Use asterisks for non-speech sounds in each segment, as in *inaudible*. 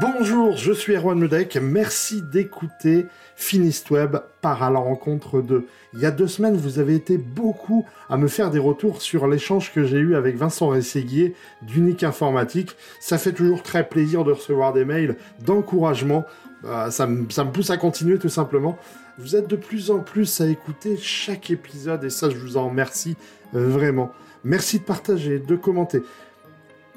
Bonjour, je suis Erwan Medek. Merci d'écouter Finist Web par à la rencontre de. Il y a deux semaines, vous avez été beaucoup à me faire des retours sur l'échange que j'ai eu avec Vincent Rességuier d'Unique Informatique. Ça fait toujours très plaisir de recevoir des mails d'encouragement. Euh, ça, me, pousse à continuer tout simplement. Vous êtes de plus en plus à écouter chaque épisode et ça, je vous en remercie vraiment. Merci de partager, de commenter.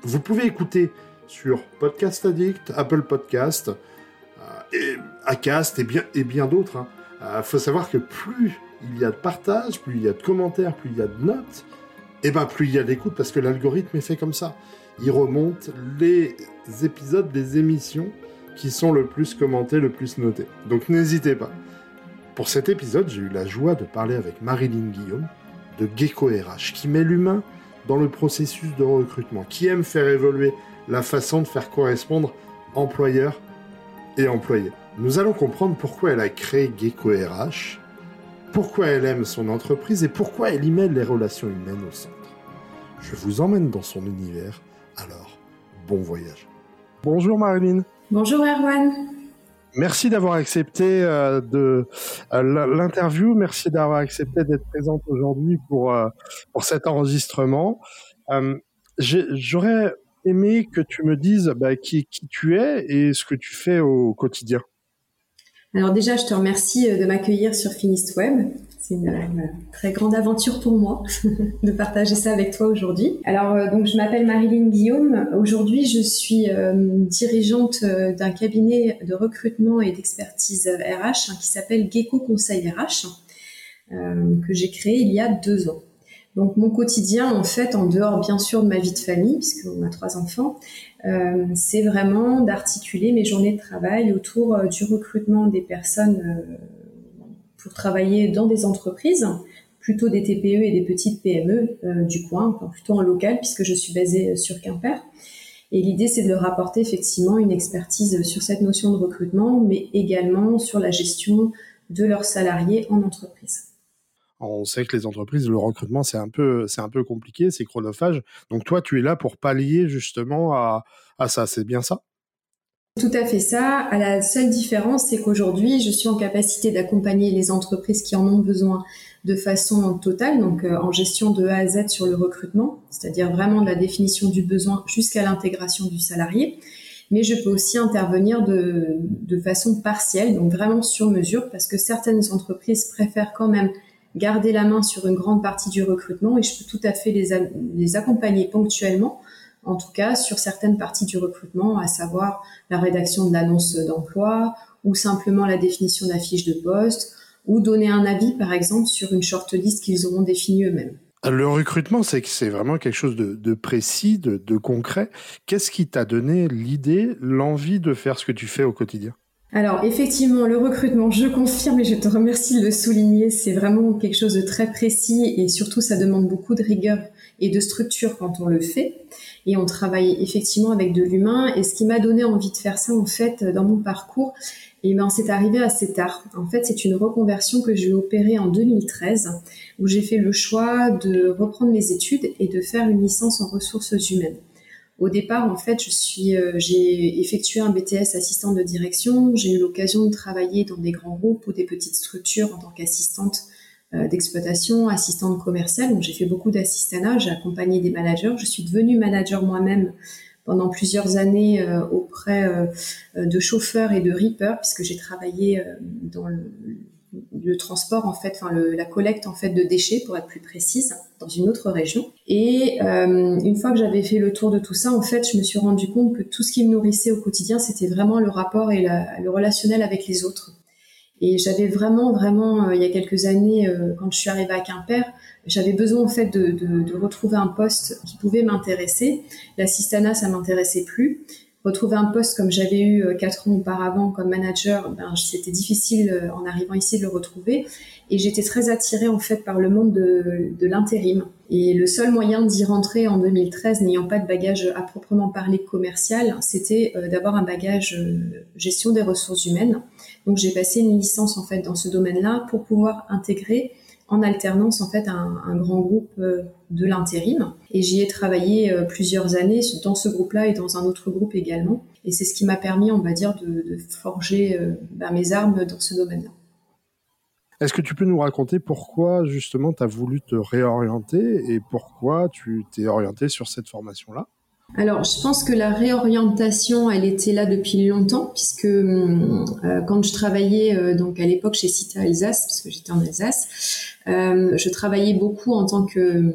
Vous pouvez écouter sur Podcast Addict, Apple Podcast, euh, et Acast et bien, et bien d'autres. Il hein. euh, faut savoir que plus il y a de partages, plus il y a de commentaires, plus il y a de notes, et ben plus il y a d'écoute parce que l'algorithme est fait comme ça. Il remonte les épisodes des émissions qui sont le plus commentés, le plus notés. Donc n'hésitez pas. Pour cet épisode, j'ai eu la joie de parler avec Marilyn Guillaume de Gecko RH, qui met l'humain dans le processus de recrutement, qui aime faire évoluer la façon de faire correspondre employeur et employé. Nous allons comprendre pourquoi elle a créé Gecko RH, pourquoi elle aime son entreprise et pourquoi elle y met les relations humaines au centre. Je vous emmène dans son univers, alors bon voyage. Bonjour Marilyn. Bonjour Erwan. Merci d'avoir accepté euh, de euh, l'interview. Merci d'avoir accepté d'être présente aujourd'hui pour euh, pour cet enregistrement. J'aurais aimé que tu me dises bah, qui, qui tu es et ce que tu fais au quotidien. Alors déjà, je te remercie euh, de m'accueillir sur Finist Web. C'est une, très grande aventure pour moi *laughs* de partager ça avec toi aujourd'hui. Alors euh, donc je m'appelle Marilyn Guillaume. Aujourd'hui, je suis euh, dirigeante d'un cabinet de recrutement et d'expertise RH hein, qui s'appelle Gecko Conseil RH que j'ai créé il y a deux ans. Donc mon quotidien, en fait, en dehors bien sûr de ma vie de famille, puisqu'on a trois enfants, euh, c'est vraiment d'articuler mes journées de travail autour euh, du recrutement des personnes euh, pour travailler dans des entreprises, plutôt des TPE et des petites PME du coin, plutôt en local, puisque je suis basée sur Quimper. Et l'idée, c'est de leur apporter effectivement une expertise sur cette notion de recrutement, mais également sur la gestion de leurs salariés en entreprise. On sait que les entreprises, le recrutement, c'est un peu, c'est un peu compliqué, c'est chronophage. Donc toi, tu es là pour pallier justement à, à ça. C'est bien ça? Tout à fait ça. À la seule différence, c'est qu'aujourd'hui, je suis en capacité d'accompagner les entreprises qui en ont besoin de façon totale, donc euh, en gestion de A à Z sur le recrutement, c'est-à-dire vraiment de la définition du besoin jusqu'à l'intégration du salarié. Mais je peux aussi intervenir de, de façon partielle, donc vraiment sur mesure, parce que certaines entreprises préfèrent quand même garder la main sur une grande partie du recrutement et je peux tout à fait les, accompagner ponctuellement, en tout cas sur certaines parties du recrutement, à savoir la rédaction de l'annonce d'emploi ou simplement la définition d'un fiche de poste ou donner un avis par exemple sur une shortlist qu'ils auront définie eux-mêmes. Le recrutement, c'est c'est vraiment quelque chose de, précis, de concret. Qu'est-ce qui t'a donné l'idée, l'envie de faire ce que tu fais au quotidien? Alors effectivement, le recrutement, je confirme et je te remercie de le souligner, c'est vraiment quelque chose de très précis et surtout ça demande beaucoup de rigueur et de structure quand on le fait. Et on travaille effectivement avec de l'humain. Et ce qui m'a donné envie de faire ça en fait dans mon parcours, et eh ben c'est arrivé assez tard. En fait, c'est une reconversion que j'ai opérée en 2013 où j'ai fait le choix de reprendre mes études et de faire une licence en ressources humaines. Au départ, en fait, je suis, euh, j'ai effectué un BTS assistant de direction. J'ai eu l'occasion de travailler dans des grands groupes ou des petites structures en tant qu'assistante euh, d'exploitation, assistante commerciale. Donc, j'ai fait beaucoup d'assistanat. J'ai accompagné des managers. Je suis devenue manager moi-même pendant plusieurs années euh, auprès de chauffeurs et de reapers, puisque j'ai travaillé dans le, le transport en fait, enfin la collecte en fait de déchets pour être plus précise dans une autre région. Et euh, une fois que j'avais fait le tour de tout ça, en fait, je me suis rendu compte que tout ce qui me nourrissait au quotidien, c'était vraiment le rapport et le relationnel avec les autres. Et j'avais vraiment, vraiment, euh, il y a quelques années, euh, quand je suis arrivée à Quimper, j'avais besoin en fait de, de, de, retrouver un poste qui pouvait m'intéresser. L'assistanat, ça m'intéressait plus. Retrouver un poste comme j'avais eu euh, quatre ans auparavant comme manager, ben, c'était difficile euh, en arrivant ici de le retrouver. Et j'étais très attirée en fait par le monde de, de l'intérim. Et le seul moyen d'y rentrer en 2013, n'ayant pas de bagage à proprement parler commercial, c'était euh, d'avoir un bagage gestion des ressources humaines. Donc j'ai passé une licence en fait dans ce domaine-là pour pouvoir intégrer en alternance en fait un, grand groupe euh, de l'intérim. Et j'y ai travaillé euh, plusieurs années dans ce groupe-là et dans un autre groupe également. Et c'est ce qui m'a permis on va dire de, de forger euh, bah, mes armes dans ce domaine-là. Est-ce que tu peux nous raconter pourquoi justement tu as voulu te réorienter et pourquoi tu t'es orienté sur cette formation-là? Alors, je pense que la réorientation, elle était là depuis longtemps, puisque euh, quand je travaillais euh, donc à l'époque chez Cita Alsace, parce que j'étais en Alsace, euh, je travaillais beaucoup en tant que euh,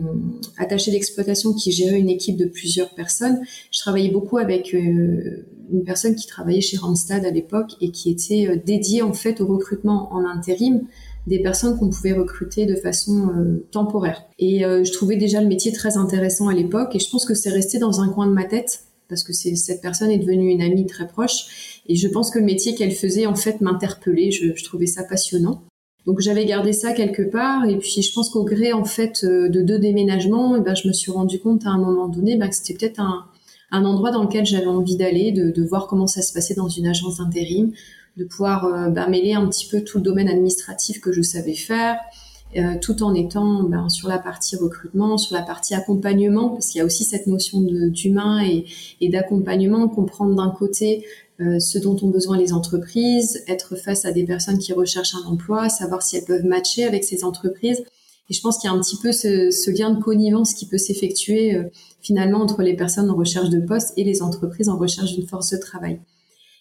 attachée d'exploitation qui gérait une équipe de plusieurs personnes. Je travaillais beaucoup avec euh, une personne qui travaillait chez Randstad à l'époque et qui était dédiée en fait au recrutement en intérim des personnes qu'on pouvait recruter de façon euh, temporaire. Et euh, je trouvais déjà le métier très intéressant à l'époque et je pense que c'est resté dans un coin de ma tête parce que cette personne est devenue une amie très proche et je pense que le métier qu'elle faisait en fait m'interpellait, je, trouvais ça passionnant. Donc j'avais gardé ça quelque part et puis je pense qu'au gré en fait euh, de deux déménagements, eh ben, je me suis rendu compte à un moment donné ben, que c'était peut-être un, un endroit dans lequel j'avais envie d'aller, de, de, voir comment ça se passait dans une agence d'intérim, de pouvoir euh, bah, mêler un petit peu tout le domaine administratif que je savais faire, euh, tout en étant ben, sur la partie recrutement, sur la partie accompagnement, parce qu'il y a aussi cette notion d'humain et, et d'accompagnement, comprendre d'un côté euh, ce dont ont besoin les entreprises, être face à des personnes qui recherchent un emploi, savoir si elles peuvent matcher avec ces entreprises. Et je pense qu'il y a un petit peu ce, ce lien de connivence qui peut s'effectuer euh, finalement entre les personnes en recherche de poste et les entreprises en recherche d'une force de travail.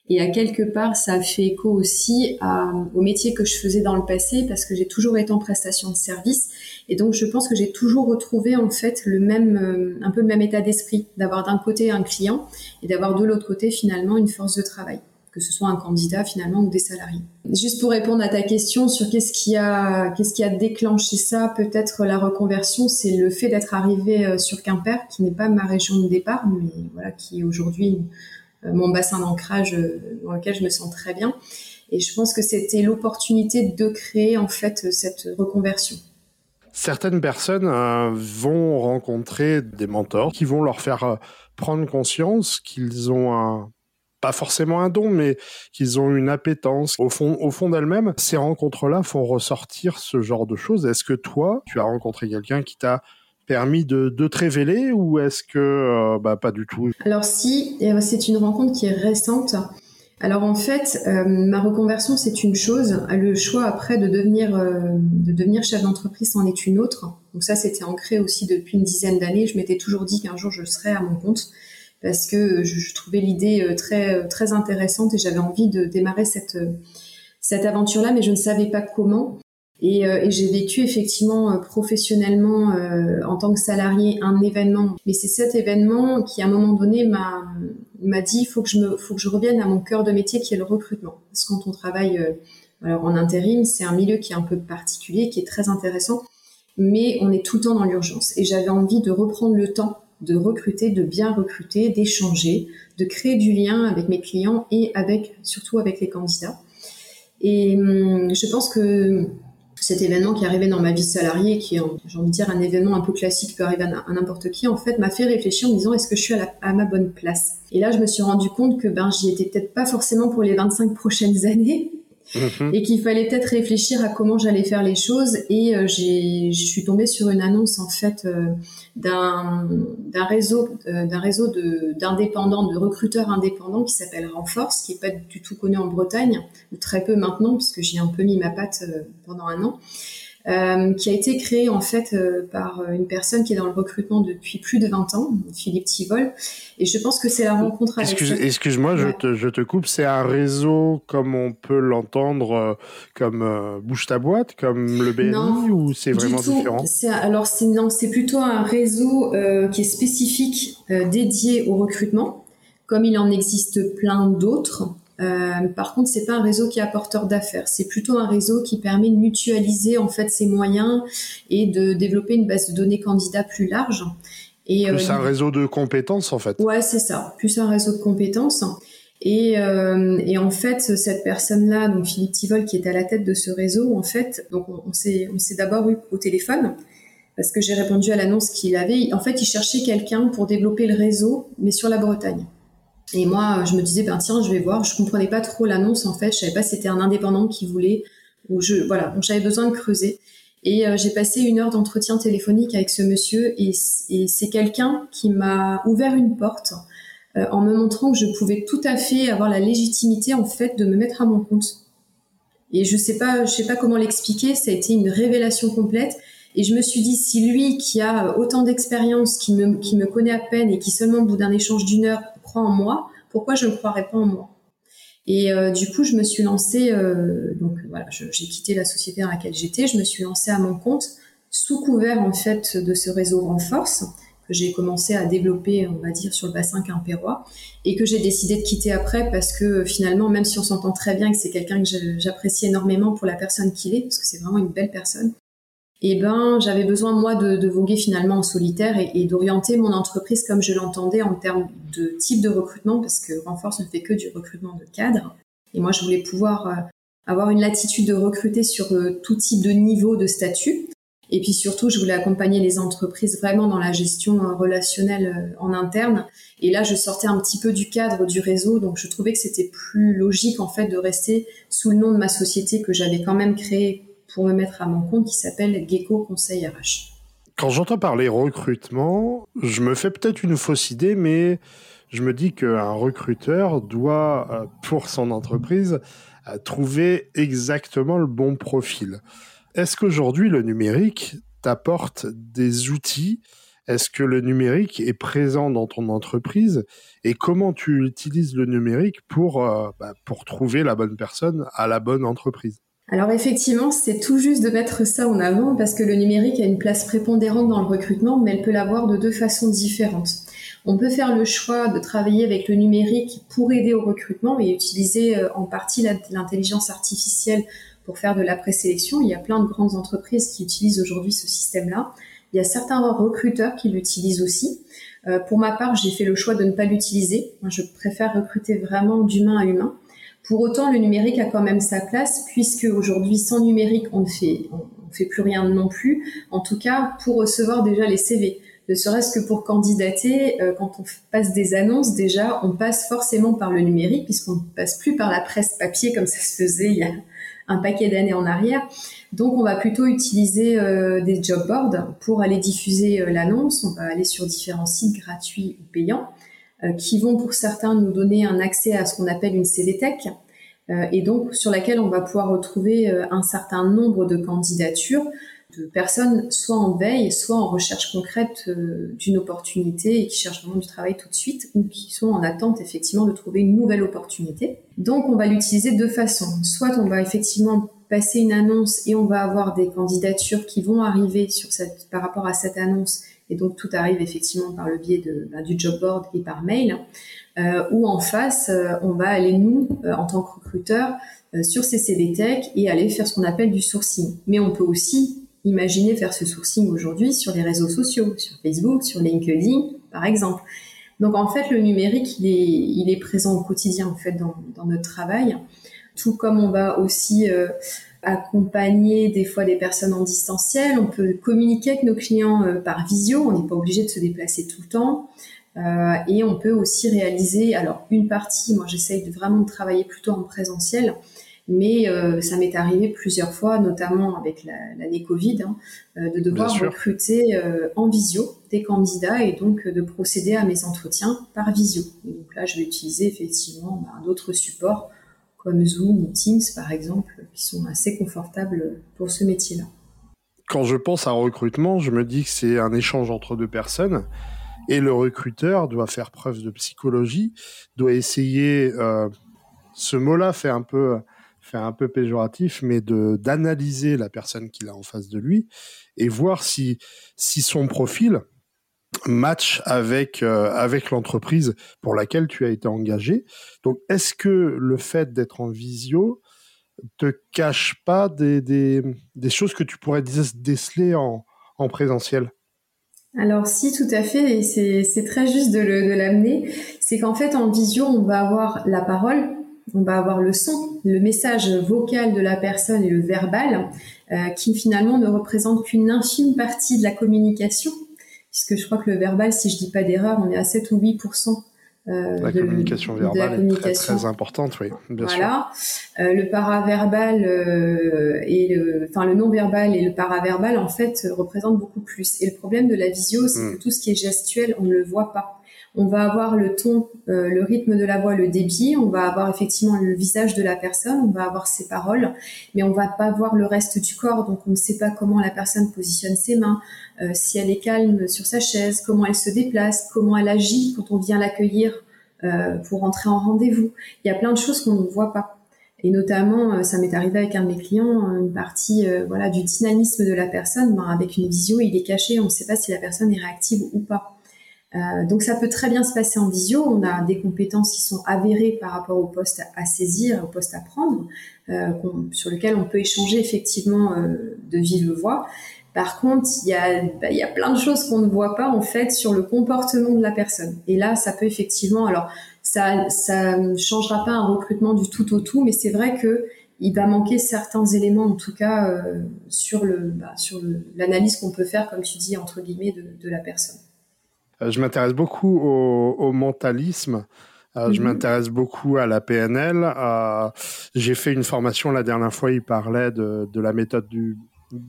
Et à quelque part, ça fait écho aussi à, au métier que je faisais dans le passé parce que j'ai toujours été en prestation de service. Et donc, je pense que j'ai toujours retrouvé en fait le même, euh, un peu le même état d'esprit, d'avoir d'un côté un client et d'avoir de l'autre côté finalement une force de travail que ce soit un candidat finalement ou des salariés. Juste pour répondre à ta question sur qu'est-ce qui a qu'est-ce qui a déclenché ça, peut-être la reconversion, c'est le fait d'être arrivé euh, sur Quimper, qui n'est pas ma région de départ, mais voilà qui est aujourd'hui mon bassin d'ancrage euh, dans lequel je me sens très bien. Et je pense que c'était l'opportunité de créer en fait cette reconversion. Certaines personnes euh, vont rencontrer des mentors qui vont leur faire euh, prendre conscience qu'ils ont un pas forcément un don, mais qu'ils ont une appétence au fond, au fond d'elles-mêmes. Ces rencontres-là font ressortir ce genre de choses. Est-ce que toi, tu as rencontré quelqu'un qui t'a permis de, de te révéler ou est-ce que euh, bah, pas du tout? Alors si, c'est une rencontre qui est récente. Alors en fait, euh, ma reconversion c'est une chose, le choix après de devenir euh, de devenir chef d'entreprise en est une autre. Donc ça c'était ancré aussi depuis une dizaine d'années. Je m'étais toujours dit qu'un jour je serais à mon compte parce que je, je trouvais l'idée euh, très très intéressante et j'avais envie de démarrer cette cette aventure là, mais je ne savais pas comment. Et, euh, et j'ai vécu effectivement euh, professionnellement euh, en tant que salarié un événement. Mais c'est cet événement qui, à un moment donné, m'a m'a dit faut que je me faut que je revienne à mon cœur de métier qui est le recrutement. Parce que quand on travaille alors en intérim, c'est un milieu qui est un peu particulier, qui est très intéressant, mais on est tout le temps dans l'urgence. Et j'avais envie de reprendre le temps de recruter, de bien recruter, d'échanger, de créer du lien avec mes clients et avec surtout avec les candidats. Et hum, je pense que cet événement qui arrivait dans ma vie salariée, qui est, j'ai envie de dire, un événement un peu classique qui peut arriver à, n'importe qui, en fait, m'a fait réfléchir en me disant est-ce que je suis à, à, ma bonne place? Et là, je me suis rendu compte que ben, j'y étais peut-être pas forcément pour les 25 prochaines *laughs* années, Mmh. et qu'il fallait peut-être réfléchir à comment j'allais faire les choses. Et euh, j'ai, je suis tombée sur une annonce en fait euh, d'un, réseau, euh, d'indépendants, de recruteurs indépendants qui s'appelle Renforce, qui est pas du tout connu en Bretagne, ou très peu maintenant, puisque j'y ai un peu mis ma patte pendant un an. Euh, qui a été créé en fait euh, par une personne qui est dans le recrutement depuis plus de 20 ans, Philippe Tivol. Et je pense que c'est la rencontre avec... Excuse, Excuse-moi, ouais. je, te, je te coupe. C'est un réseau comme on peut l'entendre, euh, comme euh, Bouge ta boîte, comme le BNI, non, ou c'est vraiment tout. différent? C'est, Alors c'est, non, c'est plutôt un réseau euh, qui est spécifique, dédié au recrutement, comme il en existe plein d'autres. Euh, par contre, c'est pas un réseau qui est apporteur d'affaires. C'est plutôt un réseau qui permet de mutualiser en fait ses moyens et de développer une base de données candidats plus large. Et, plus un réseau de compétences en fait. Ouais, c'est ça. Plus un réseau de compétences. Et, et en fait, cette personne-là, donc Philippe Tivol, qui est à la tête de ce réseau, en fait, donc on, on s'est d'abord eu au téléphone parce que j'ai répondu à l'annonce qu'il avait. En fait, il cherchait quelqu'un pour développer le réseau, mais sur la Bretagne. Et moi, je me disais, ben tiens, je vais voir. Je comprenais pas trop l'annonce en fait. Je savais pas si c'était un indépendant qui voulait ou je voilà. Donc j'avais besoin de creuser. Et euh, j'ai passé une heure d'entretien téléphonique avec ce monsieur et, c'est quelqu'un qui m'a ouvert une porte euh, en me montrant que je pouvais tout à fait avoir la légitimité en fait de me mettre à mon compte. Et je sais pas, je sais pas comment l'expliquer. Ça a été une révélation complète. Et je me suis dit, si lui, qui a autant d'expérience, qui me, qui me connaît à peine et qui seulement au bout d'un échange d'une heure en moi, pourquoi je ne croirais pas en moi? Et euh, du coup, je me suis lancée, euh, donc voilà, j'ai quitté la société dans laquelle j'étais, je me suis lancée à mon compte sous couvert en fait de ce réseau Renforce que j'ai commencé à développer, on va dire, sur le bassin quimpérois, et que j'ai décidé de quitter après parce que finalement, même si on s'entend très bien que c'est quelqu'un que j'apprécie énormément pour la personne qu'il est, parce que c'est vraiment une belle personne, eh ben, j'avais besoin moi de, voguer finalement en solitaire et, d'orienter mon entreprise comme je l'entendais en termes de type de recrutement, parce que Renforce ne fait que du recrutement de cadres. Et moi, je voulais pouvoir euh, avoir une latitude de recruter sur euh, tout type de niveau de statut. Et puis surtout, je voulais accompagner les entreprises vraiment dans la gestion euh, relationnelle en interne. Et là, je sortais un petit peu du cadre du réseau, donc je trouvais que c'était plus logique en fait de rester sous le nom de ma société que j'avais quand même créée pour me mettre à mon compte qui s'appelle Gecko Conseil RH. Quand j'entends parler recrutement, je me fais peut-être une fausse idée, mais je me dis qu'un recruteur doit, euh, pour son entreprise, euh, trouver exactement le bon profil. Est-ce qu'aujourd'hui, le numérique t'apporte des outils? Est-ce que le numérique est présent dans ton entreprise? Et comment tu utilises le numérique pour, euh, bah, pour trouver la bonne personne à la bonne entreprise? Alors effectivement, c'est tout juste de mettre ça en avant parce que le numérique a une place prépondérante dans le recrutement, mais elle peut l'avoir de deux façons différentes. On peut faire le choix de travailler avec le numérique pour aider au recrutement et utiliser euh, en partie l'intelligence artificielle pour faire de la présélection. Il y a plein de grandes entreprises qui utilisent aujourd'hui ce système-là. Il y a certains recruteurs qui l'utilisent aussi. Euh, pour ma part, j'ai fait le choix de ne pas l'utiliser. Je préfère recruter vraiment d'humain à humain. Pour autant, le numérique a quand même sa place, puisque aujourd'hui, sans numérique, on ne fait, on, fait plus rien non plus. En tout cas, pour recevoir déjà les CV, ne serait-ce que pour candidater, euh, quand on passe des annonces, déjà, on passe forcément par le numérique, puisqu'on ne passe plus par la presse papier comme ça se faisait il y a un paquet d'années en arrière. Donc, on va plutôt utiliser euh, des job boards pour aller diffuser euh, l'annonce. On va aller sur différents sites gratuits ou payants. Euh, qui vont pour certains nous donner un accès à ce qu'on appelle une CVTech, euh, et donc sur laquelle on va pouvoir retrouver euh, un certain nombre de candidatures de personnes soit en veille, soit en recherche concrète d'une opportunité et qui cherchent vraiment du travail tout de suite ou qui sont en attente effectivement de trouver une nouvelle opportunité. Donc on va l'utiliser de deux façons. Soit on va effectivement passer une annonce et on va avoir des candidatures qui vont arriver sur cette, par rapport à cette annonce et donc tout arrive effectivement par le biais de, bah, du job board et par mail, euh, ou en face, euh, on va aller nous, euh, en tant que recruteur, euh, sur ces CV Tech et aller faire ce qu'on appelle du sourcing. Mais on peut aussi imaginer faire ce sourcing aujourd'hui sur les réseaux sociaux, sur Facebook, sur LinkedIn, par exemple. Donc en fait, le numérique, il est, il est présent au quotidien en fait dans, dans notre travail, tout comme on va aussi accompagner des fois des personnes en distanciel, on peut communiquer avec nos clients euh, par visio, on n'est pas obligé de se déplacer tout le temps. Euh, et on peut aussi réaliser, alors une partie, moi j'essaye de vraiment de travailler plutôt en présentiel, mais euh, ça m'est arrivé plusieurs fois, notamment avec l'année Covid, hein, de devoir recruter en visio des candidats et donc de procéder à mes entretiens par visio. donc là, je vais utiliser effectivement bah, d'autres supports comme Zoom ou Teams par exemple, qui sont assez confortables pour ce métier-là. Quand je pense à recrutement, je me dis que c'est un échange entre deux personnes et le recruteur doit faire preuve de psychologie, doit essayer, euh, ce mot-là fait un peu fait un peu péjoratif, mais de d'analyser la personne qu'il a en face de lui et voir si si son profil match avec euh, avec l'entreprise pour laquelle tu as été engagé. Donc, est-ce que le fait d'être en visio te cache pas des, des, choses que tu pourrais déceler en, en présentiel? Alors si, tout à fait, et c'est très juste de l'amener. C'est qu'en fait, en visio, on va avoir la parole, on va avoir le son, le message vocal de la personne et le verbal, euh, qui finalement ne représentent qu'une infime partie de la communication, puisque je crois que le verbal, si je dis pas d'erreur, on est à 7 ou 8% euh, la communication verbale est très, importante, oui, bien voilà. Euh, le paraverbal euh, et le, enfin le non-verbal et le paraverbal en fait représentent beaucoup plus. Et le problème de la visio, c'est hmm. que tout ce qui est gestuel, on ne le voit pas. On va avoir le ton, euh, le rythme de la voix, le débit. On va avoir effectivement le visage de la personne. On va avoir ses paroles, mais on va pas voir le reste du corps. Donc on ne sait pas comment la personne positionne ses mains, euh, si elle est calme sur sa chaise, comment elle se déplace, comment elle agit quand on vient l'accueillir euh, pour entrer en rendez-vous. Il y a plein de choses qu'on ne voit pas. Et notamment, ça m'est arrivé avec un de mes clients, une partie voilà du dynamisme de la personne. Ben, avec une visio, il est caché, on ne sait pas si la personne est réactive ou pas. Euh, donc ça peut très bien se passer en visio. On a des compétences qui sont avérées par rapport au poste à saisir, au poste à prendre, euh, sur lequel on peut échanger effectivement euh, de vive voix. Par contre, il y a, bah, y a plein de choses qu'on ne voit pas en fait sur le comportement de la personne. Et là, ça peut effectivement, alors ça, ça ne changera pas un recrutement du tout au tout, mais c'est vrai que il va manquer certains éléments, en tout cas euh, sur le, bah, sur l'analyse qu'on peut faire, comme tu dis entre guillemets, de, de la personne. Euh, je m'intéresse beaucoup au, mentalisme. Euh, je mhm. m'intéresse beaucoup à la PNL. J'ai fait une formation la dernière fois. Il parlait de, la méthode du,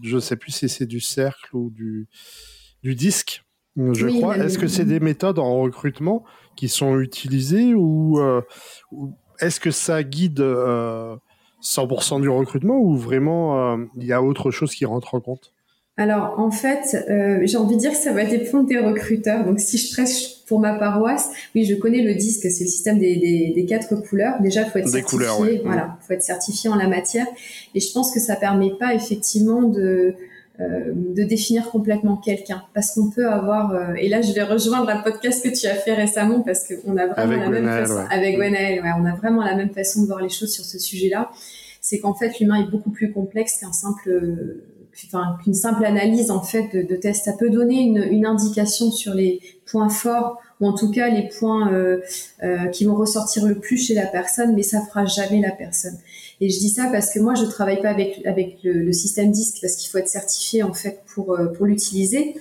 je sais plus si c'est du cercle ou du du disque. Je crois. Est-ce que c'est des méthodes en recrutement qui sont utilisées ou, euh, est-ce que ça guide 100% du recrutement ou vraiment il y a autre chose qui rentre en compte? Alors en fait, euh, j'ai envie de dire que ça va dépendre des recruteurs. Donc si je prêche pour ma paroisse, oui, je connais le disque, c'est le système des, des, des, quatre couleurs. Déjà, il faut être certifié. Voilà, faut être certifié en la matière. Et je pense que ça permet pas effectivement de euh, de définir complètement quelqu'un parce qu'on peut avoir euh, et là je vais rejoindre un podcast que tu as fait récemment parce qu'on a vraiment la même façon avec Gwenaël ouais, on a vraiment la même façon de voir les choses sur ce sujet-là c'est qu'en fait l'humain est beaucoup plus complexe qu'un simple enfin, qu'une simple analyse en fait de, de test, ça peut donner une, une, indication sur les points forts ou en tout cas les points euh, euh, qui vont ressortir le plus chez la personne, mais ça fera jamais la personne. Et je dis ça parce que moi je travaille pas avec avec le, le système DISC parce qu'il faut être certifié en fait pour euh, pour l'utiliser.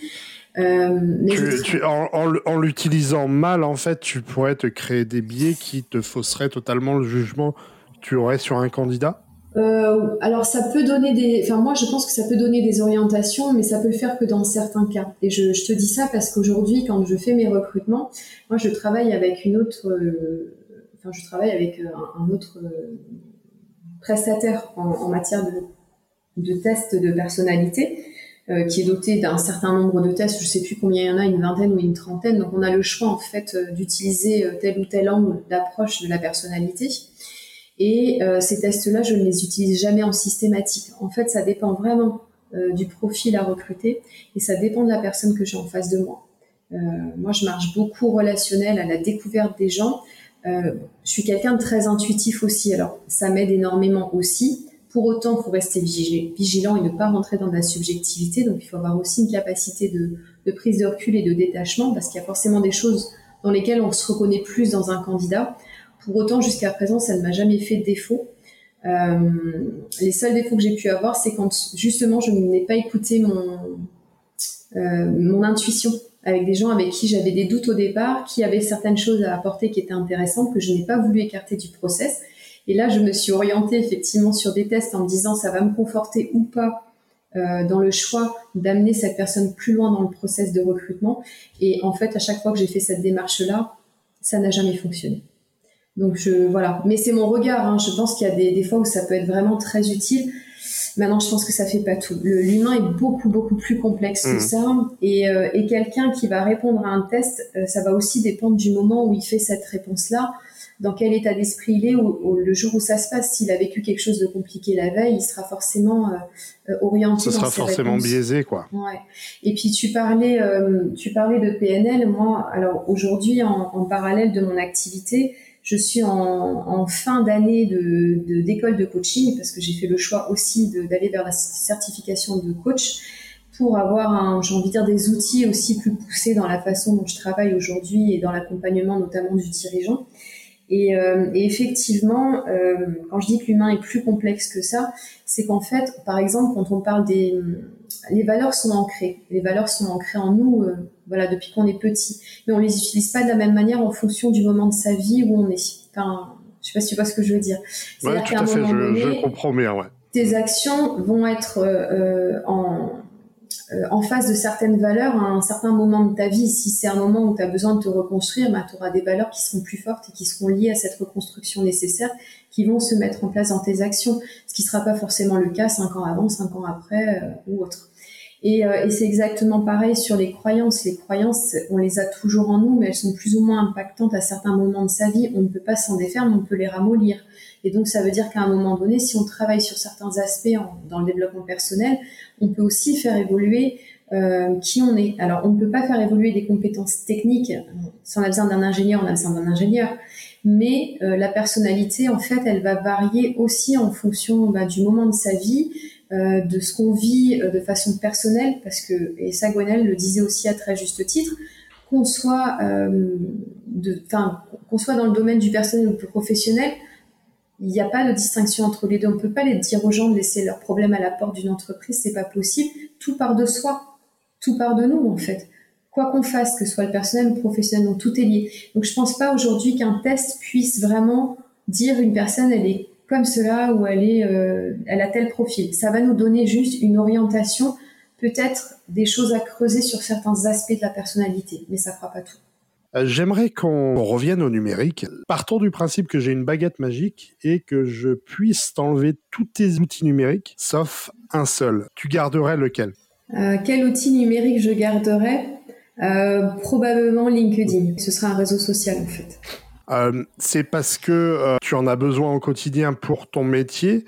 Euh, mais tu, en, en, en l'utilisant mal, en fait, tu pourrais te créer des biais qui te fausseraient totalement le jugement que tu aurais sur un candidat? Euh, alors ça peut donner des, enfin moi je pense que ça peut donner des orientations, mais ça peut le faire que dans certains cas. Et je, je te dis ça parce qu'aujourd'hui, quand je fais mes recrutements, moi je travaille avec une autre, euh, enfin je travaille avec euh, un, autre euh, prestataire en, matière de, de tests de personnalité. Qui est doté d'un certain nombre de tests, je sais plus combien il y en a, une vingtaine ou une trentaine. Donc on a le choix en fait d'utiliser tel ou tel angle d'approche de la personnalité. Et euh, ces tests-là, je ne les utilise jamais en systématique. En fait, ça dépend vraiment euh, du profil à recruter et ça dépend de la personne que j'ai en face de moi. Euh, moi, je marche beaucoup relationnel à la découverte des gens. je suis quelqu'un de très intuitif aussi, alors ça m'aide énormément aussi. Pour autant, il faut rester vigilant et ne pas rentrer dans la subjectivité. Donc, il faut avoir aussi une capacité de, de prise de recul et de détachement parce qu'il y a forcément des choses dans lesquelles on se reconnaît plus dans un candidat. Pour autant, jusqu'à présent, ça ne m'a jamais fait défaut. Euh, les seuls défauts que j'ai pu avoir, c'est quand justement je n'ai pas écouté mon, euh, mon intuition avec des gens avec qui j'avais des doutes au départ, qui avaient certaines choses à apporter qui étaient intéressantes, que je n'ai pas voulu écarter du process. Et là, je me suis orientée effectivement sur des tests en me disant ça va me conforter ou pas euh, dans le choix d'amener cette personne plus loin dans le process de recrutement. Et en fait, à chaque fois que j'ai fait cette démarche-là, ça n'a jamais fonctionné. Donc je voilà, mais c'est mon regard. Hein. Je pense qu'il y a des, des, fois où ça peut être vraiment très utile. Maintenant, je pense que ça fait pas tout. L'humain est beaucoup beaucoup plus complexe que mmh. ça, et, euh, et quelqu'un qui va répondre à un test, euh, ça va aussi dépendre du moment où il fait cette réponse-là, dans quel état d'esprit il est, ou, le jour où ça se passe. S'il a vécu quelque chose de compliqué la veille, il sera forcément euh, euh orienté. Ça sera forcément biaisé, quoi. Ouais. Et puis tu parlais, tu parlais de PNL. Moi, alors aujourd'hui, en, en parallèle de mon activité je suis en, fin d'année d'école de, de, coaching parce que j'ai fait le choix aussi d'aller vers la certification de coach pour avoir, j'ai envie de dire, des outils aussi plus poussés dans la façon dont je travaille aujourd'hui et dans l'accompagnement notamment du dirigeant. Et, euh, et effectivement, euh, quand je dis que l'humain est plus complexe que ça, c'est qu'en fait, par exemple, quand on parle des, les valeurs sont ancrées. Les valeurs sont ancrées en nous, euh, voilà, depuis qu'on est petit, mais on les utilise pas de la même manière en fonction du moment de sa vie où on est. Enfin, je sais pas si tu vois ce que je veux dire. Ouais, tout à fait. Je, je, comprends bien. Ouais. Tes actions vont être euh, en euh, en face de certaines valeurs à un certain moment de ta vie. Si c'est un moment où tu as besoin de te reconstruire, bah, tu auras des valeurs qui seront plus fortes et qui seront liées à cette reconstruction nécessaire, qui vont se mettre en place dans tes actions, ce qui sera pas forcément le cas cinq ans avant, cinq ans après euh, ou autre. Et, euh, et c'est exactement pareil sur les croyances. Les croyances, on les a toujours en nous, mais elles sont plus ou moins impactantes à certains moments de sa vie. On ne peut pas s'en défaire, mais on peut les ramollir. Et donc, ça veut dire qu'à un moment donné, si on travaille sur certains aspects dans le développement personnel, on peut aussi faire évoluer euh, qui on est. Alors, on ne peut pas faire évoluer des compétences techniques. Si on a besoin d'un ingénieur, on a besoin d'un ingénieur. Mais euh, la personnalité, en fait, elle va varier aussi en fonction bah, du moment de sa vie, euh, de ce qu'on vit euh, de façon personnelle, parce que, et ça, Gwenel le disait aussi à très juste titre, qu'on soit, euh, de, qu'on soit dans le domaine du personnel ou du professionnel, il n'y a pas de distinction entre les deux. On ne peut pas les dire aux gens de laisser leurs problèmes à la porte d'une entreprise, c'est pas possible. Tout part de soi, tout part de nous en fait. Quoi qu'on fasse, que ce soit le personnel ou le professionnel, tout est lié. Donc je pense pas aujourd'hui qu'un test puisse vraiment dire une personne elle est comme cela ou elle est, euh, elle a tel profil. Ça va nous donner juste une orientation, peut-être des choses à creuser sur certains aspects de la personnalité, mais ça fera pas tout. Euh, j'aimerais qu'on revienne au numérique. Partons du principe que j'ai une baguette magique et que je puisse t'enlever tous tes outils numériques, sauf un seul. Tu garderais lequel? Euh, Quel outil numérique je garderais? Euh, Probablement LinkedIn. Ce sera un réseau social en fait. C'est parce que tu en as besoin au quotidien pour ton métier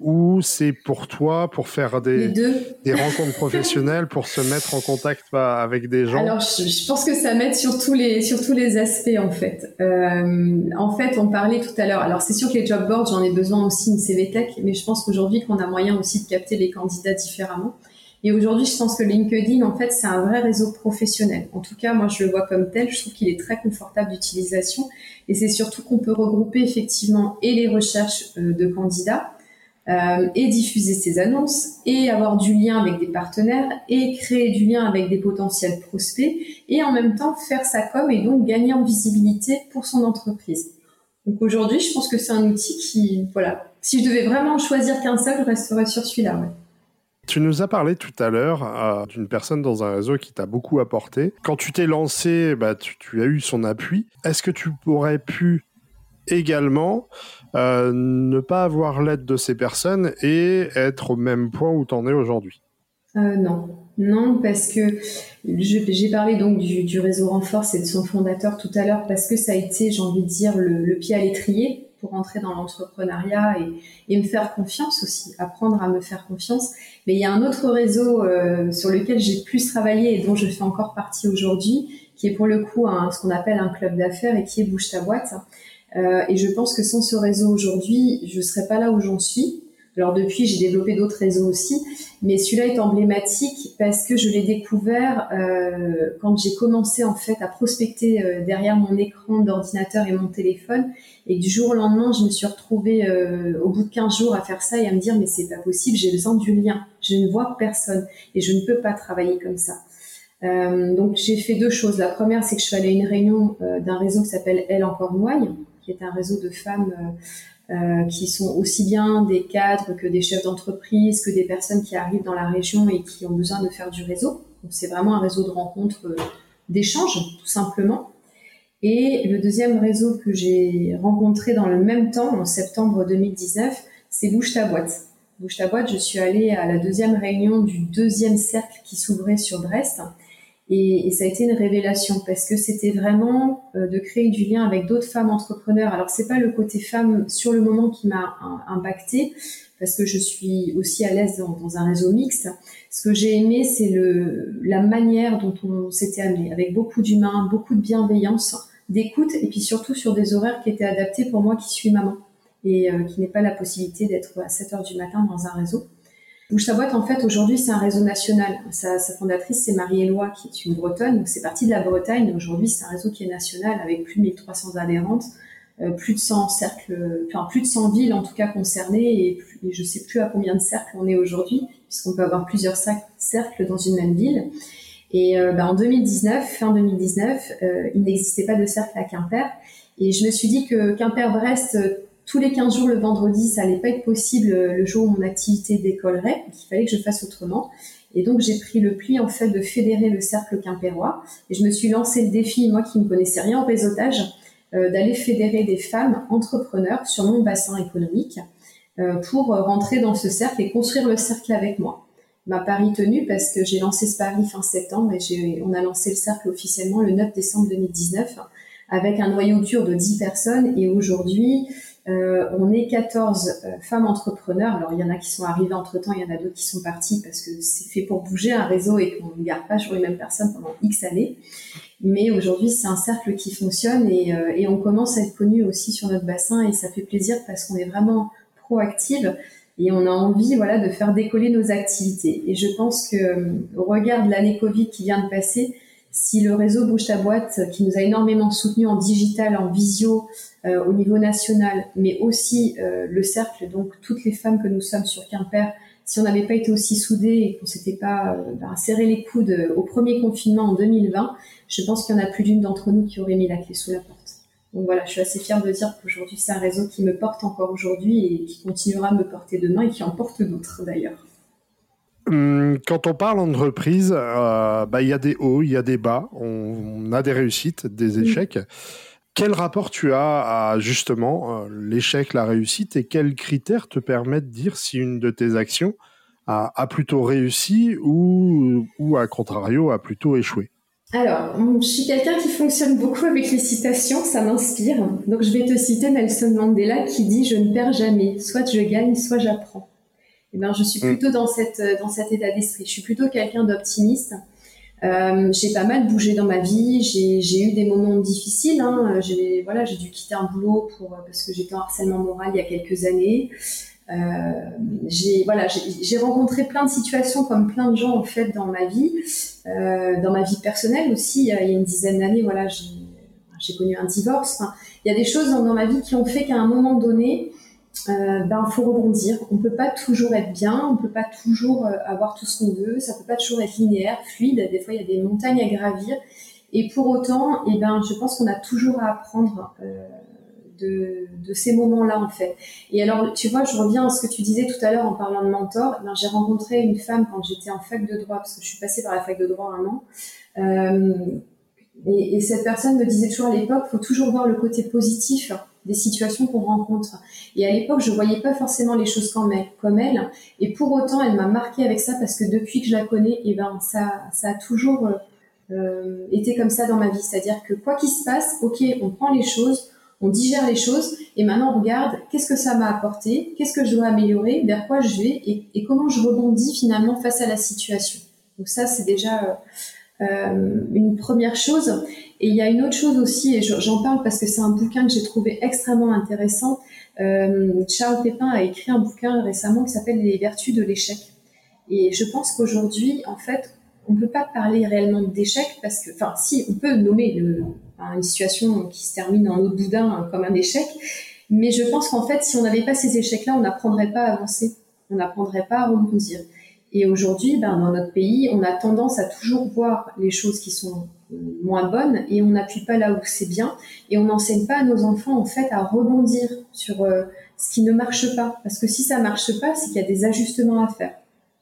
ou c'est pour toi, pour faire des, des rencontres professionnelles, pour se mettre en contact bah, avec des gens? Alors, je, pense que ça m'aide sur tous les sur tous les aspects en fait. Euh, en fait, on parlait tout à l'heure. Alors, c'est sûr que les job boards, j'en ai besoin aussi une CV Tech, mais je pense qu'aujourd'hui qu'on a moyen aussi de capter les candidats différemment. Et aujourd'hui, je pense que LinkedIn, en fait, c'est un vrai réseau professionnel. En tout cas, moi, je le vois comme tel. Je trouve qu'il est très confortable d'utilisation. Et c'est surtout qu'on peut regrouper effectivement et les recherches euh, de candidats, euh, et diffuser ses annonces et avoir du lien avec des partenaires et créer du lien avec des potentiels prospects et en même temps faire sa com et donc gagner en visibilité pour son entreprise. Donc aujourd'hui, je pense que c'est un outil qui, voilà, si je devais vraiment choisir qu'un seul, je resterais sur celui-là. Tu nous as parlé tout à l'heure euh, d'une personne dans un réseau qui t'a beaucoup apporté. Quand tu t'es lancé, bah, tu, as eu son appui. Est-ce que tu aurais pu également euh, ne pas avoir l'aide de ces personnes et être au même point où tu en es aujourd'hui? Euh, Non, non, parce que j'ai parlé donc du, réseau Renforce et de son fondateur tout à l'heure parce que ça a été, j'ai envie de dire, le, pied à l'étrier pour entrer dans l'entrepreneuriat et, me faire confiance aussi, apprendre à me faire confiance. Mais il y a un autre réseau euh, sur lequel j'ai plus travaillé et dont je fais encore partie aujourd'hui, qui est pour le coup un, ce qu'on appelle un club d'affaires et qui est Bouge ta boîte. Euh, et je pense que sans ce réseau aujourd'hui, je serais pas là où j'en suis. Alors depuis, j'ai développé d'autres réseaux aussi, mais celui-là est emblématique parce que je l'ai découvert euh, quand j'ai commencé en fait à prospecter euh, derrière mon écran d'ordinateur et mon téléphone, et du jour au lendemain, je me suis retrouvée euh, au bout de 15 jours à faire ça et à me dire mais c'est pas possible, j'ai besoin du lien, je ne vois personne et je ne peux pas travailler comme ça. Donc j'ai fait deux choses. La première, c'est que je suis allée à une réunion d'un réseau qui s'appelle Elle encore Noailles, qui est un réseau de femmes euh, qui sont aussi bien des cadres que des chefs d'entreprise, que des personnes qui arrivent dans la région et qui ont besoin de faire du réseau. C'est vraiment un réseau de rencontres, euh, d'échanges, tout simplement. Et le deuxième réseau que j'ai rencontré dans le même temps, en septembre 2019, c'est Bouge ta boîte. Bouge ta boîte, je suis allée à la deuxième réunion du deuxième cercle qui s'ouvrait sur Brest. Et, ça a été une révélation parce que c'était vraiment euh, de créer du lien avec d'autres femmes entrepreneurs. Alors c'est pas le côté femme sur le moment qui m'a impacté parce que je suis aussi à l'aise dans, dans, un réseau mixte. Ce que j'ai aimé, c'est le la manière dont on s'était amené, avec beaucoup d'humains, beaucoup de bienveillance, d'écoute, et puis surtout sur des horaires qui étaient adaptés pour moi qui suis maman et euh, qui n'ai pas la possibilité d'être à 7 heures du matin dans un réseau. Bouge ta boîte, en fait, aujourd'hui, c'est un réseau national. Sa, fondatrice, c'est Marie-Éloi, qui est une Bretonne. Donc, c'est parti de la Bretagne. Aujourd'hui, c'est un réseau qui est national avec plus de 1300 adhérentes, euh, plus de 100 cercles, enfin, plus de 100 villes, en tout cas, concernées. Et, plus, je sais plus à combien de cercles on est aujourd'hui, puisqu'on peut avoir plusieurs cercles dans une même ville. Et euh, bah, en 2019, fin 2019, euh, il n'existait pas de cercle à Quimper. Et je me suis dit que Quimper-Brest, tous les 15 jours le vendredi, ça allait pas être possible euh, le jour où mon activité décollerait, il fallait que je fasse autrement. Et donc j'ai pris le pli en fait de fédérer le cercle quimpérois et je me suis lancé le défi, moi qui ne connaissais rien au réseautage, euh, d'aller fédérer des femmes entrepreneurs sur mon bassin économique euh, pour rentrer dans ce cercle et construire le cercle avec moi. Ma pari tenu parce que j'ai lancé ce pari fin septembre et on a lancé le cercle officiellement le 9 décembre 2019 avec un noyau dur de 10 personnes et aujourd'hui euh, on est 14 euh, femmes entrepreneurs. Alors, il y en a qui sont arrivées entre-temps, il y en a d'autres qui sont parties parce que c'est fait pour bouger un réseau et qu'on ne garde pas sur les mêmes personnes pendant X années. Mais aujourd'hui, c'est un cercle qui fonctionne et, euh, et on commence à être connu aussi sur notre bassin et ça fait plaisir parce qu'on est vraiment proactive et on a envie voilà de faire décoller nos activités. Et je pense que au regard de l'année Covid qui vient de passer, si le réseau Bouge ta boîte, qui nous a énormément soutenu en digital, en visio, euh, au niveau national, mais aussi euh, le cercle, donc toutes les femmes que nous sommes sur Quimper, si on n'avait pas été aussi soudés et qu'on s'était pas euh, ben, serré les coudes au premier confinement en 2020, je pense qu'il y en a plus d'une d'entre nous qui aurait mis la clé sous la porte. Donc voilà, je suis assez fière de dire qu'aujourd'hui c'est un réseau qui me porte encore aujourd'hui et qui continuera à me porter demain et qui en porte d'autres d'ailleurs. Hum, quand on parle entreprise, bah, il y a des hauts, il y a des bas, on, a des réussites, des échecs. Quel rapport tu as à justement euh, l'échec, la réussite et quels critères te permettent de dire si une de tes actions a, plutôt réussi ou, ou à contrario a plutôt échoué? Alors, je suis quelqu'un qui fonctionne beaucoup avec les citations, ça m'inspire. Donc, je vais te citer Nelson Mandela qui dit Je ne perds jamais, soit je gagne, soit j'apprends. Et eh bien, je suis mm. plutôt dans, cette, dans cet état d'esprit. Je suis plutôt quelqu'un d'optimiste. Euh, j'ai pas mal bougé dans ma vie. J'ai eu des moments difficiles. Hein. J'ai voilà, j'ai dû quitter un boulot pour parce que j'étais en harcèlement moral il y a quelques années. Euh, j'ai voilà, j'ai rencontré plein de situations comme plein de gens en fait dans ma vie, euh, dans ma vie personnelle aussi. Il y a une dizaine d'années, voilà, j'ai connu un divorce. Enfin, il y a des choses dans, dans ma vie qui ont fait qu'à un moment donné, euh, ben faut rebondir. On peut pas toujours être bien, on peut pas toujours euh, avoir tout ce qu'on veut, ça peut pas toujours être linéaire, fluide. Des fois, il y a des montagnes à gravir. Et pour autant, eh ben, je pense qu'on a toujours à apprendre euh, de, ces moments-là, en fait. Et alors, tu vois, je reviens à ce que tu disais tout à l'heure en parlant de mentor. Eh ben, j'ai rencontré une femme quand j'étais en fac de droit, parce que je suis passée par la fac de droit un an. Euh, et, et, cette personne me disait toujours à l'époque, faut toujours voir le côté positif des situations qu'on rencontre. Et à l'époque, je voyais pas forcément les choses comme elle. Et pour autant, elle m'a marqué avec ça parce que depuis que je la connais, et eh ben ça, ça a toujours euh, été comme ça dans ma vie. C'est-à-dire que quoi qu'il se passe, ok, on prend les choses, on digère les choses, et maintenant on regarde qu'est-ce que ça m'a apporté, qu'est-ce que je dois améliorer, vers quoi je vais, et, et, comment je rebondis finalement face à la situation. Donc ça, c'est déjà euh, une première chose. Et il y a une autre chose aussi, et j'en parle parce que c'est un bouquin que j'ai trouvé extrêmement intéressant. Euh, Charles Pépin a écrit un bouquin récemment qui s'appelle Les vertus de l'échec. Et je pense qu'aujourd'hui, en fait, on ne peut pas parler réellement d'échec parce que, enfin, si, on peut nommer une situation qui se termine en de boudin comme un échec, mais je pense qu'en fait, si on n'avait pas ces échecs-là, on n'apprendrait pas à avancer, on n'apprendrait pas à rebondir. Et aujourd'hui, ben, dans notre pays, on a tendance à toujours voir les choses qui sont moins bonnes et on n'appuie pas là où c'est bien et on n'enseigne pas à nos enfants en fait à rebondir sur euh, ce qui ne marche pas. Parce que si ça marche pas c'est qu'il y a des ajustements à faire.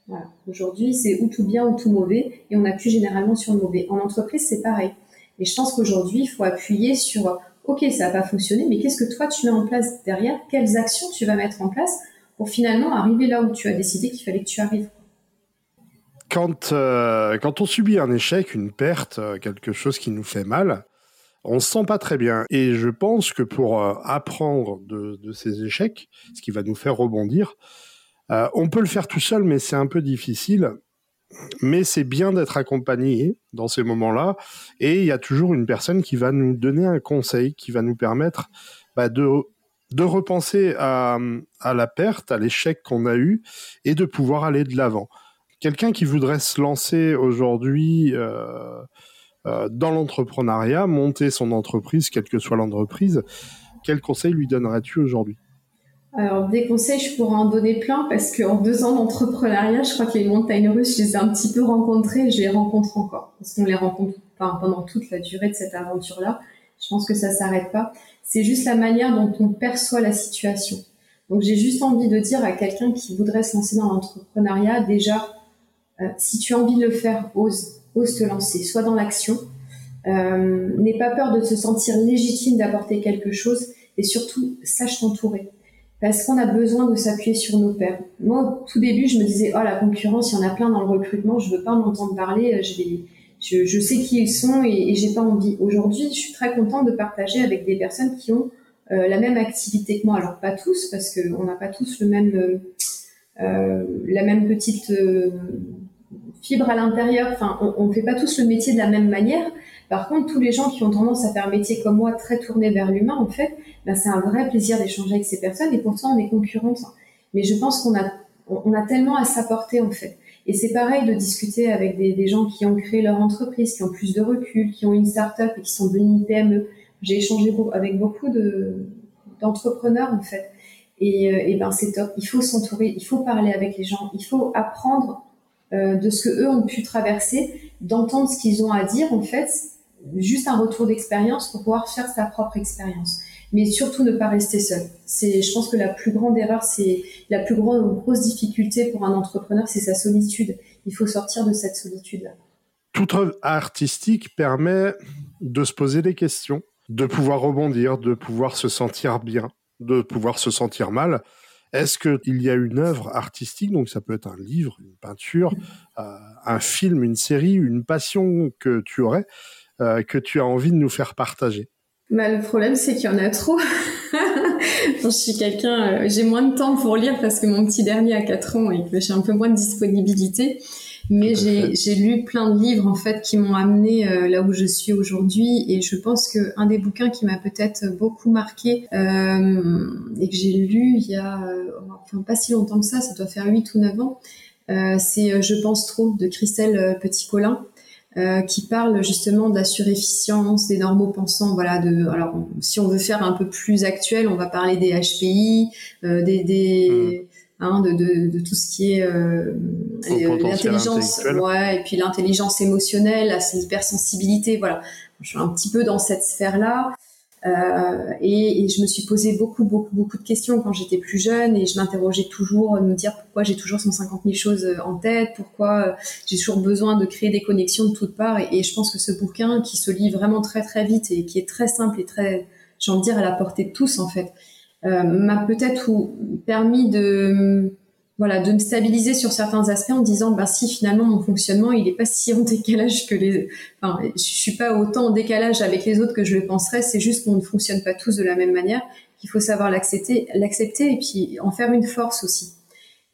Voilà. aujourd'hui c'est ou tout bien ou tout mauvais et on appuie généralement sur le mauvais. En entreprise c'est pareil. Et je pense qu'aujourd'hui il faut appuyer sur ok ça n'a pas fonctionné mais qu'est-ce que toi tu mets en place derrière? Quelles actions tu vas mettre en place pour finalement arriver là où tu as décidé qu'il fallait que tu arrives? Quand, euh, quand on subit un échec, une perte, euh, quelque chose qui nous fait mal, on se sent pas très bien. Et je pense que pour euh, apprendre de, ces échecs, ce qui va nous faire rebondir, on peut le faire tout seul, mais c'est un peu difficile. Mais c'est bien d'être accompagné dans ces moments-là. Et il y a toujours une personne qui va nous donner un conseil, qui va nous permettre bah, de repenser à la perte, à l'échec qu'on a eu, et de pouvoir aller de l'avant. Quelqu'un qui voudrait se lancer aujourd'hui euh, euh, dans l'entrepreneuriat, monter son entreprise, quelle que soit l'entreprise, quel conseil lui donnerais-tu aujourd'hui? Alors, des conseils, je pourrais en donner plein parce qu'en deux ans d'entrepreneuriat, je crois que les montagnes russes, je les ai un petit peu rencontrées et je les rencontre encore. Parce qu'on les rencontre pendant toute la durée de cette aventure-là. Je pense que ça s'arrête pas. C'est juste la manière dont on perçoit la situation. Donc, j'ai juste envie de dire à quelqu'un qui voudrait se lancer dans l'entrepreneuriat, déjà, si tu as envie de le faire, ose, ose te lancer, soit dans l'action. Euh, N'aie pas peur de se sentir légitime d'apporter quelque chose et surtout, sache t'entourer parce qu'on a besoin de s'appuyer sur nos pairs. Moi, au tout début, je me disais, oh, la concurrence, il y en a plein dans le recrutement, je veux pas m'entendre parler, euh, je, je, sais qui ils sont et, et j'ai pas envie. Aujourd'hui, je suis très contente de partager avec des personnes qui ont euh, la même activité que moi. Alors, pas tous, parce qu'on n'a pas tous le même, euh, euh la même petite fibre à l'intérieur. Enfin, on ne fait pas tous le métier de la même manière. Par contre, tous les gens qui ont tendance à faire un métier comme moi, très tourné vers l'humain, en fait, ben, c'est un vrai plaisir d'échanger avec ces personnes et pourtant on est concurrentes. Mais je pense qu'on a, on a tellement à s'apporter, en fait. Et c'est pareil de discuter avec des, des, gens qui ont créé leur entreprise, qui ont plus de recul, qui ont une start-up et qui sont devenus PME. J'ai échangé avec beaucoup de, d'entrepreneurs, en fait. Et, euh, et ben, c'est top. Il faut s'entourer, il faut parler avec les gens, il faut apprendre euh, de ce que eux ont pu traverser, d'entendre ce qu'ils ont à dire, en fait, juste un retour d'expérience pour pouvoir faire sa propre expérience. Mais surtout ne pas rester seul. C'est, je pense que la plus grande erreur, c'est la plus grande grosse difficulté pour un entrepreneur, c'est sa solitude. Il faut sortir de cette solitude-là. Toute œuvre artistique permet de se poser des questions, de pouvoir rebondir, de pouvoir se sentir bien, de pouvoir se sentir mal. Est-ce qu'il y a une œuvre artistique, donc ça peut être un livre, une peinture, euh, un film, une série, une passion que tu aurais, euh, que tu as envie de nous faire partager? Bah, Le problème, c'est qu'il y en a trop. *laughs* je suis quelqu'un, euh, j'ai moins de temps pour lire parce que mon petit dernier a 4 ans et que j'ai un peu moins de disponibilité. Mais j'ai lu plein de livres en fait qui m'ont amené euh, là où je suis aujourd'hui et je pense que un des bouquins qui m'a peut-être beaucoup marqué euh, et que j'ai lu il y a enfin pas si longtemps que ça, ça doit faire 8 ou 9 ans, c'est Je pense trop de Christelle Petit-Colin. Euh, qui parle justement de la surefficience, des normaux pensants. Voilà, de, alors si on veut faire un peu plus actuel, on va parler des HPI, euh, des, des hmm. Hein, de, de, de, tout ce qui est euh, l'intelligence, ouais, et puis l'intelligence émotionnelle, la hypersensibilité. Voilà, je suis un petit peu dans cette sphère-là. Euh, et, et, je me suis posé beaucoup, beaucoup, beaucoup de questions quand j'étais plus jeune et je m'interrogeais toujours, de me dire pourquoi j'ai toujours 150 000 choses euh, en tête, pourquoi euh, j'ai toujours besoin de créer des connexions de toutes parts. Et, et, je pense que ce bouquin qui se lit vraiment très, très vite et qui est très simple et très, j'ai envie de dire, à la portée de tous en fait, m'a peut-être permis de voilà, de me stabiliser sur certains aspects en disant, bah si finalement mon fonctionnement il est pas si en décalage que les, enfin, je suis pas autant en décalage avec les autres que je le penserais. C'est juste qu'on ne fonctionne pas tous de la même manière. Qu'il faut savoir l'accepter, l'accepter et puis en faire une force aussi.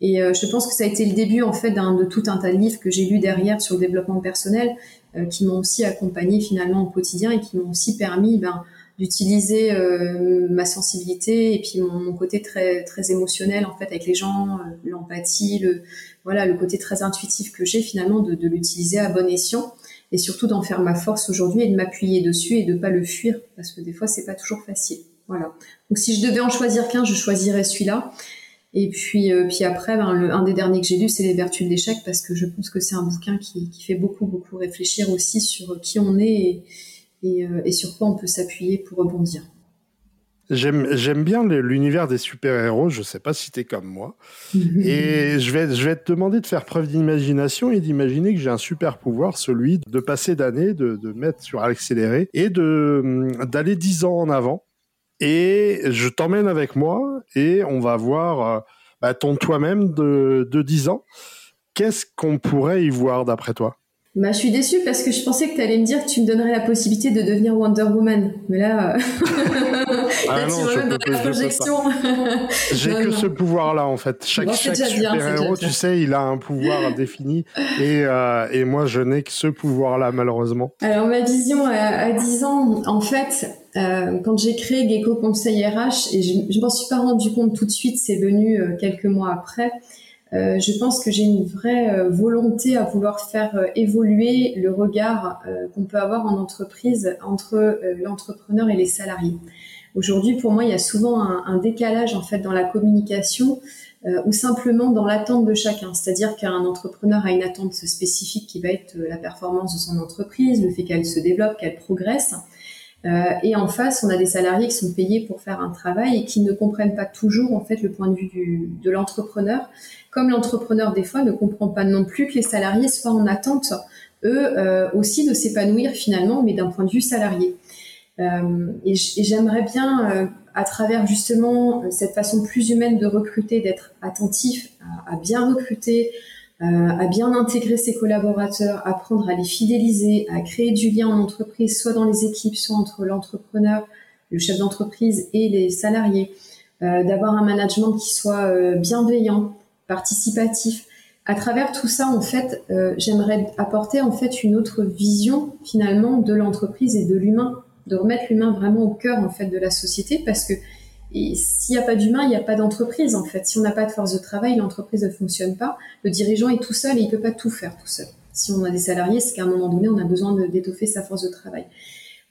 Et euh, je pense que ça a été le début en fait d'un de tout un tas de livres que j'ai lus derrière sur le développement personnel, euh, qui m'ont aussi accompagné finalement au quotidien et qui m'ont aussi permis, ben d'utiliser euh, ma sensibilité et puis mon, côté très très émotionnel en fait avec les gens, euh, l'empathie, le voilà le côté très intuitif que j'ai finalement de, de l'utiliser à bon escient et surtout d'en faire ma force aujourd'hui et de m'appuyer dessus et de pas le fuir parce que des fois c'est pas toujours facile. Voilà. Donc si je devais en choisir qu'un, je choisirais celui-là. Et puis, euh, puis après, ben, le, un des derniers que j'ai lu, c'est Les Vertus de l'échec, parce que je pense que c'est un bouquin qui, qui, fait beaucoup, beaucoup réfléchir aussi sur qui on est et, euh, et, sur quoi on peut s'appuyer pour rebondir. J'aime bien l'univers des super-héros, je ne sais pas si tu es comme moi. *laughs* et je vais, je vais te demander de faire preuve d'imagination et d'imaginer que j'ai un super pouvoir, celui de passer d'année, de, de, mettre sur accéléré et d'aller dix ans en avant. Et je t'emmène avec moi et on va voir euh, bah, ton toi-même de, de 10 ans. Qu'est-ce qu'on pourrait y voir d'après toi? Bah, je suis déçue parce que je pensais que tu allais me dire que tu me donnerais la possibilité de devenir Wonder Woman. Mais là, euh... *laughs* ah non, tu dans la projection. *laughs* J'ai que ce pouvoir-là, en fait. Chaque, chaque super-héros, tu sais, il a un pouvoir *laughs* défini. Et, euh, et moi, je n'ai que ce pouvoir-là, malheureusement. Alors, ma vision à, à 10 ans, en fait, quand j'ai créé Gecko Conseil RH, et je ne m'en suis pas rendu compte tout de suite, c'est venu quelques mois après, euh, je pense que j'ai une vraie euh, volonté à vouloir faire euh, évoluer le regard qu'on peut avoir en entreprise entre l'entrepreneur et les salariés. Aujourd'hui, pour moi, il y a souvent un, décalage en fait dans la communication ou simplement dans l'attente de chacun. C'est-à-dire qu'un entrepreneur a une attente spécifique qui va être la performance de son entreprise, le fait qu'elle se développe, qu'elle progresse. et en face, on a des salariés qui sont payés pour faire un travail et qui ne comprennent pas toujours en fait le point de vue de l'entrepreneur comme l'entrepreneur des fois ne comprend pas non plus que les salariés soient en attente, eux euh, aussi, de s'épanouir finalement, mais d'un point de vue salarié. Euh, et j'aimerais bien, euh, à travers justement cette façon plus humaine de recruter, d'être attentif à, bien recruter, à bien intégrer ses collaborateurs, apprendre à les fidéliser, à créer du lien en entreprise, soit dans les équipes, soit entre l'entrepreneur, le chef d'entreprise et les salariés, d'avoir un management qui soit bienveillant, participatif. À travers tout ça, en fait, euh, j'aimerais apporter en fait une autre vision finalement de l'entreprise et de l'humain, de remettre l'humain vraiment au cœur en fait de la société, parce que s'il n'y a pas d'humain, il n'y a pas d'entreprise en fait. Si on n'a pas de force de travail, l'entreprise ne fonctionne pas. Le dirigeant est tout seul et il peut pas tout faire tout seul. Si on a des salariés, c'est qu'à un moment donné, on a besoin d'étoffer sa force de travail.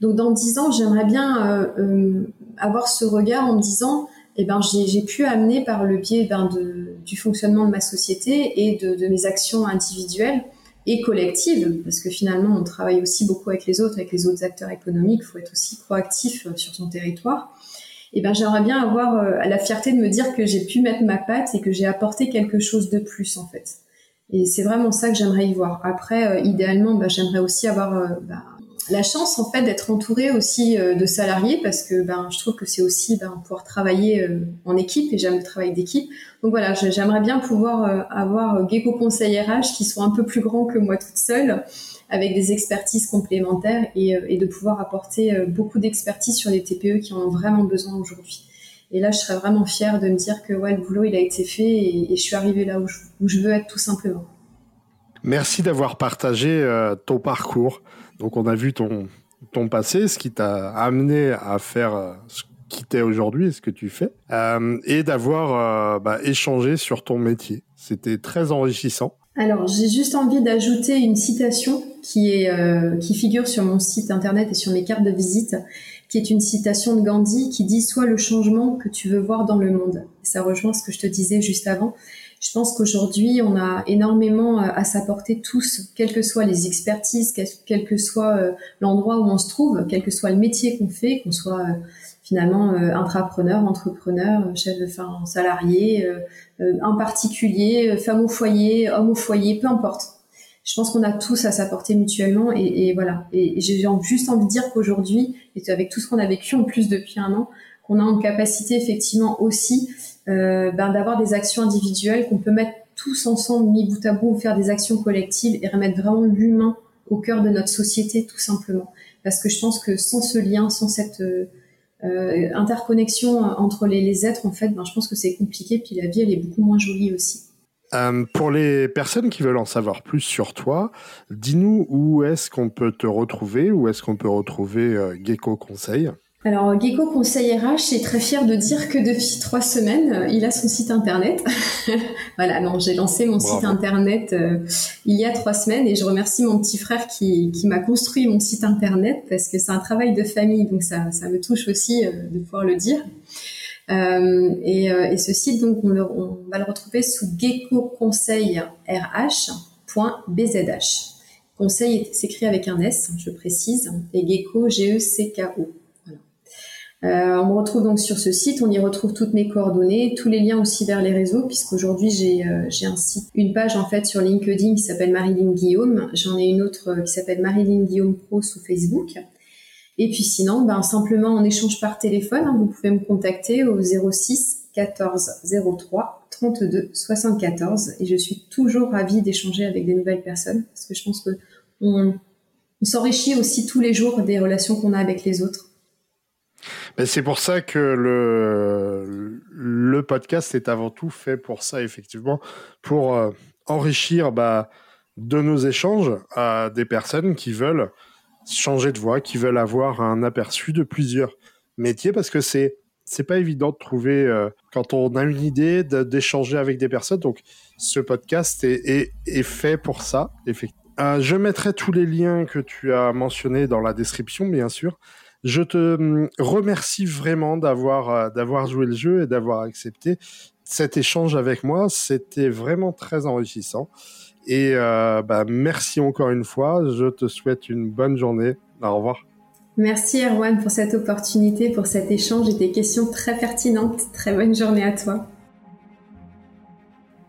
Donc dans dix ans, j'aimerais bien euh, euh, avoir ce regard en me disant eh ben, j'ai pu amener par le biais ben, de, du fonctionnement de ma société et de, de, mes actions individuelles et collectives, parce que finalement on travaille aussi beaucoup avec les autres, avec les autres acteurs économiques, il faut être aussi proactif euh, sur son territoire. Eh ben j'aimerais bien avoir euh, la fierté de me dire que j'ai pu mettre ma patte et que j'ai apporté quelque chose de plus en fait. Et c'est vraiment ça que j'aimerais y voir. Après, euh, idéalement, ben, j'aimerais aussi avoir ben, la chance en fait d'être entourée aussi euh, de salariés parce que ben je trouve que c'est aussi ben, pouvoir travailler euh, en équipe et j'aime le travail d'équipe. Donc voilà, j'aimerais bien pouvoir euh, avoir Gecko Conseil RH qui soit un peu plus grand que moi toute seule avec des expertises complémentaires et, de pouvoir apporter beaucoup d'expertise sur les TPE qui en ont vraiment besoin aujourd'hui. Et là, je serais vraiment fière de me dire que ouais, le boulot il a été fait et, je suis arrivée là où je, veux être tout simplement. Merci d'avoir partagé ton parcours. Donc on a vu ton, ton passé, ce qui t'a amené à faire euh, ce qui t'es aujourd'hui et ce que tu fais, euh, et d'avoir euh, bah, échangé sur ton métier. C'était très enrichissant. Alors j'ai juste envie d'ajouter une citation qui, est, qui figure sur mon site internet et sur mes cartes de visite, qui est une citation de Gandhi qui dit Sois le changement que tu veux voir dans le monde. ça rejoint ce que je te disais juste avant. Je pense qu'aujourd'hui, on a énormément euh, à s'apporter tous, quelles que soient les expertises, quel que soit euh, l'endroit où on se trouve, quel que soit le métier qu'on fait, qu'on soit euh, finalement intrapreneur, entrepreneur, chef de fin, salarié, un particulier, femme au foyer, homme au foyer, peu importe. Je pense qu'on a tous à s'apporter mutuellement et, voilà. Et, j'ai juste envie de dire qu'aujourd'hui, et avec tout ce qu'on a vécu en plus depuis un an, qu'on a en capacité effectivement aussi euh, ben, d'avoir des actions individuelles qu'on peut mettre tous ensemble, mis bout à bout, faire des actions collectives et remettre vraiment l'humain au cœur de notre société, tout simplement. Parce que je pense que sans ce lien, sans cette euh, euh interconnexion entre les, êtres, en fait, ben, je pense que c'est compliqué. Puis la vie, elle est beaucoup moins jolie aussi. Euh, pour les personnes qui veulent en savoir plus sur toi, dis-nous où est-ce qu'on peut te retrouver, où est-ce qu'on peut retrouver Gecko Conseil? Alors, Gecko Conseil RH est très fier de dire que depuis trois semaines, euh, il a son site internet. *laughs* voilà, non, j'ai lancé mon site internet euh, il y a trois semaines et je remercie mon petit frère qui, qui m'a construit mon site internet parce que c'est un travail de famille, donc ça, ça me touche aussi euh, de pouvoir le dire. Et, et, ce site, donc, on, on, va le retrouver sous geckoconseilrh.bzh. Conseil s'écrit avec un S, je précise, et gecko, G-E-C-K-O. Euh, on me retrouve donc sur ce site, on y retrouve toutes mes coordonnées, tous les liens aussi vers les réseaux, puisqu'aujourd'hui j'ai euh, j'ai un site, une page en fait sur LinkedIn qui s'appelle Marilyn Guillaume, j'en ai une autre euh, qui s'appelle Marilyn Guillaume Pro sous Facebook. Et puis sinon, ben, simplement en échange par téléphone, hein, vous pouvez me contacter au 06 14 03 32 74 et je suis toujours ravie d'échanger avec des nouvelles personnes parce que je pense que on s'enrichit aussi tous les jours des relations qu'on a avec les autres c'est pour ça que le, le podcast est avant tout fait pour ça, effectivement, pour euh, enrichir bah, de nos échanges à des personnes qui veulent changer de voie, qui veulent avoir un aperçu de plusieurs métiers, parce que c'est c'est pas évident de trouver euh, quand on a une idée d'échanger avec des personnes. Donc, ce podcast est, est, fait pour ça. Euh, je mettrai tous les liens que tu as mentionnés dans la description, bien sûr. Je te hum, remercie vraiment d'avoir euh, d'avoir joué le jeu et d'avoir accepté cet échange avec moi. C'était vraiment très enrichissant. Et bah, merci encore une fois. Je te souhaite une bonne journée. Au revoir. Merci Erwan pour cette opportunité, pour cet échange et tes questions très pertinentes. Très bonne journée à toi.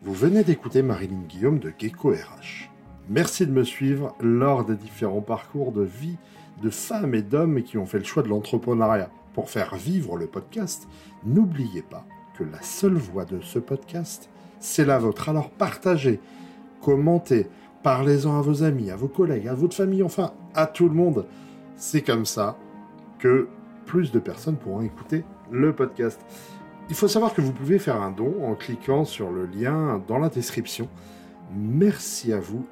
Vous venez d'écouter Marilyn Guillaume de Gecko RH. Merci de me suivre lors des différents parcours de vie de femmes et d'hommes qui ont fait le choix de l'entrepreneuriat. Pour faire vivre le podcast, n'oubliez pas que la seule voix de ce podcast, c'est la vôtre. Alors partagez, commentez, parlez-en à vos amis, à vos collègues, à votre famille, enfin à tout le monde c'est comme ça que plus de personnes pourront écouter le podcast. Il faut savoir que vous pouvez faire un don en cliquant sur le lien dans la description. Merci à vous.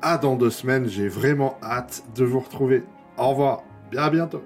À dans deux semaines, j'ai vraiment hâte de vous retrouver. Au revoir, bien à bientôt.